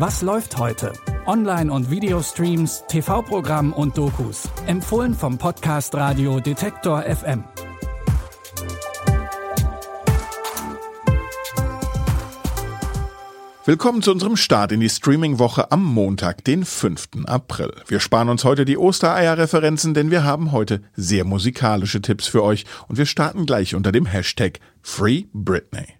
Was läuft heute? Online- und Videostreams, TV-Programm und Dokus. Empfohlen vom Podcast Radio Detektor FM. Willkommen zu unserem Start in die Streaming-Woche am Montag, den 5. April. Wir sparen uns heute die Ostereier-Referenzen, denn wir haben heute sehr musikalische Tipps für euch und wir starten gleich unter dem Hashtag Free Britney.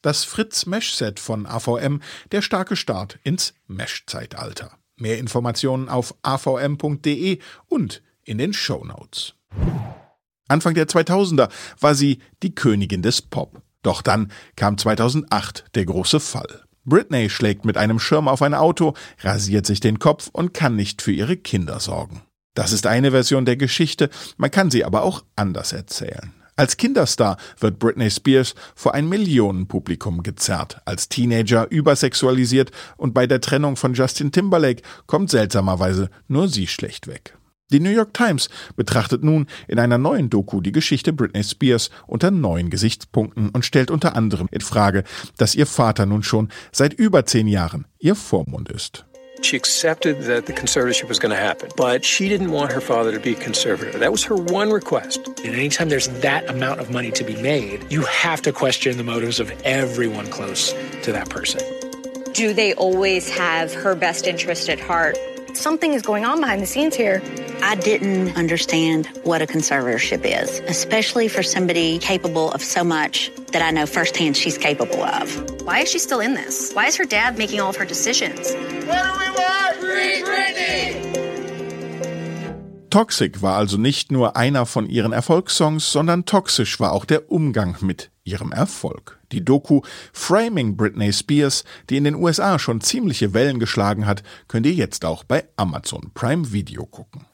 Das Fritz Mesh Set von AVM, der starke Start ins Mesh-Zeitalter. Mehr Informationen auf avm.de und in den Show Notes. Anfang der 2000er war sie die Königin des Pop. Doch dann kam 2008 der große Fall. Britney schlägt mit einem Schirm auf ein Auto, rasiert sich den Kopf und kann nicht für ihre Kinder sorgen. Das ist eine Version der Geschichte, man kann sie aber auch anders erzählen. Als Kinderstar wird Britney Spears vor ein Millionenpublikum gezerrt, als Teenager übersexualisiert und bei der Trennung von Justin Timberlake kommt seltsamerweise nur sie schlecht weg. Die New York Times betrachtet nun in einer neuen Doku die Geschichte Britney Spears unter neuen Gesichtspunkten und stellt unter anderem in Frage, dass ihr Vater nun schon seit über zehn Jahren ihr Vormund ist. She accepted that the conservatorship was going to happen, but she didn't want her father to be a conservator. That was her one request. And anytime there's that amount of money to be made, you have to question the motives of everyone close to that person. Do they always have her best interest at heart? Something is going on behind the scenes here. I didn't understand what a conservatorship is, especially for somebody capable of so much that I know firsthand she's capable of. Why is she still in this? Why is her dad making all of her decisions? What do we want? Free Britney! Toxic war also nicht nur einer von ihren Erfolgssongs, sondern toxisch war auch der Umgang mit ihrem Erfolg. Die Doku Framing Britney Spears, die in den USA schon ziemliche Wellen geschlagen hat, könnt ihr jetzt auch bei Amazon Prime Video gucken.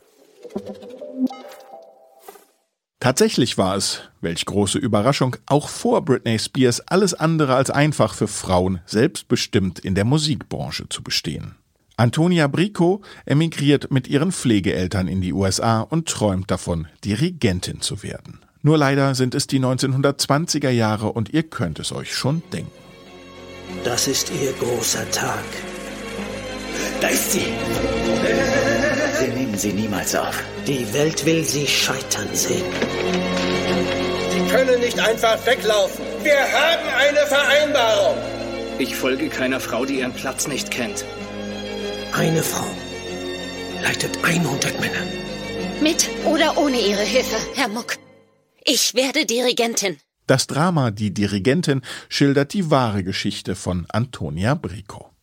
Tatsächlich war es, welch große Überraschung, auch vor Britney Spears alles andere als einfach für Frauen selbstbestimmt in der Musikbranche zu bestehen. Antonia Brico emigriert mit ihren Pflegeeltern in die USA und träumt davon, Dirigentin zu werden. Nur leider sind es die 1920er Jahre und ihr könnt es euch schon denken. Das ist ihr großer Tag. Da ist sie. Sie nehmen sie niemals auf. Die Welt will sie scheitern sehen. Sie können nicht einfach weglaufen. Wir haben eine Vereinbarung. Ich folge keiner Frau, die ihren Platz nicht kennt. Eine Frau leitet 100 Männer. Mit oder ohne Ihre Hilfe, Herr Muck. Ich werde Dirigentin. Das Drama Die Dirigentin schildert die wahre Geschichte von Antonia Brico.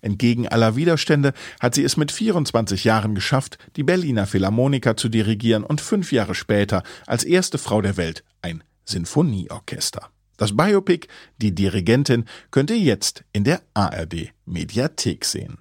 Entgegen aller Widerstände hat sie es mit 24 Jahren geschafft, die Berliner Philharmoniker zu dirigieren und fünf Jahre später als erste Frau der Welt ein Sinfonieorchester. Das Biopic Die Dirigentin könnt ihr jetzt in der ARD Mediathek sehen.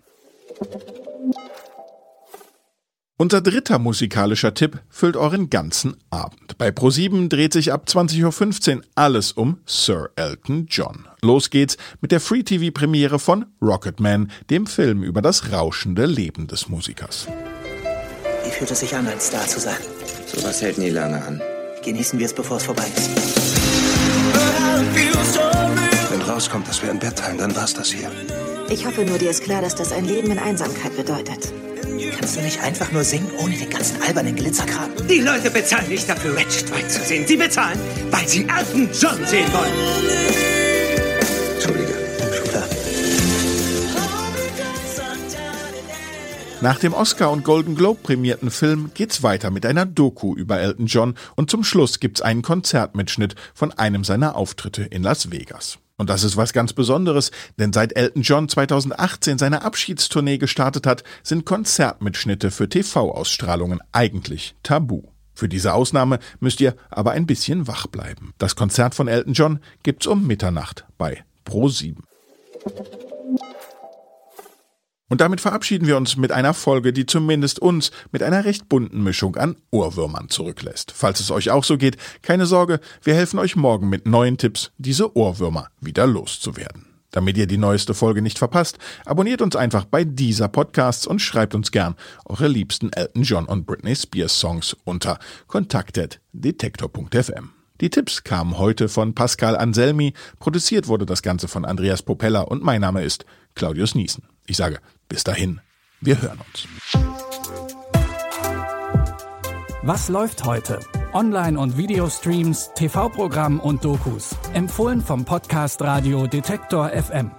Unser dritter musikalischer Tipp füllt euren ganzen Abend. Bei Pro7 dreht sich ab 20.15 Uhr alles um Sir Elton John. Los geht's mit der Free-TV-Premiere von Rocketman, dem Film über das rauschende Leben des Musikers. Wie fühlt es sich an, ein Star zu sein? Sowas hält nie lange an. Genießen wir es, bevor es vorbei ist. Wenn rauskommt, dass wir ein Bett teilen, dann war's das hier. Ich hoffe nur, dir ist klar, dass das ein Leben in Einsamkeit bedeutet. Kannst du nicht einfach nur singen, ohne den ganzen albernen Glitzerkram? Die Leute bezahlen nicht dafür, Ratchet White zu sehen. Sie bezahlen, weil sie Elton John sehen wollen. Entschuldige. Schüler. Nach dem Oscar- und Golden Globe prämierten Film geht's weiter mit einer Doku über Elton John und zum Schluss gibt's einen Konzertmitschnitt von einem seiner Auftritte in Las Vegas. Und das ist was ganz Besonderes, denn seit Elton John 2018 seine Abschiedstournee gestartet hat, sind Konzertmitschnitte für TV-Ausstrahlungen eigentlich tabu. Für diese Ausnahme müsst ihr aber ein bisschen wach bleiben. Das Konzert von Elton John gibt's um Mitternacht bei Pro 7. Und damit verabschieden wir uns mit einer Folge, die zumindest uns mit einer recht bunten Mischung an Ohrwürmern zurücklässt. Falls es euch auch so geht, keine Sorge, wir helfen euch morgen mit neuen Tipps, diese Ohrwürmer wieder loszuwerden. Damit ihr die neueste Folge nicht verpasst, abonniert uns einfach bei dieser Podcasts und schreibt uns gern eure liebsten Elton John und Britney Spears Songs unter kontaktet.detektor.fm. Die Tipps kamen heute von Pascal Anselmi, produziert wurde das Ganze von Andreas Popella und mein Name ist Claudius Niesen. Ich sage bis dahin, wir hören uns. Was läuft heute? Online- und Videostreams, TV-Programm und Dokus. Empfohlen vom Podcast Radio Detektor FM.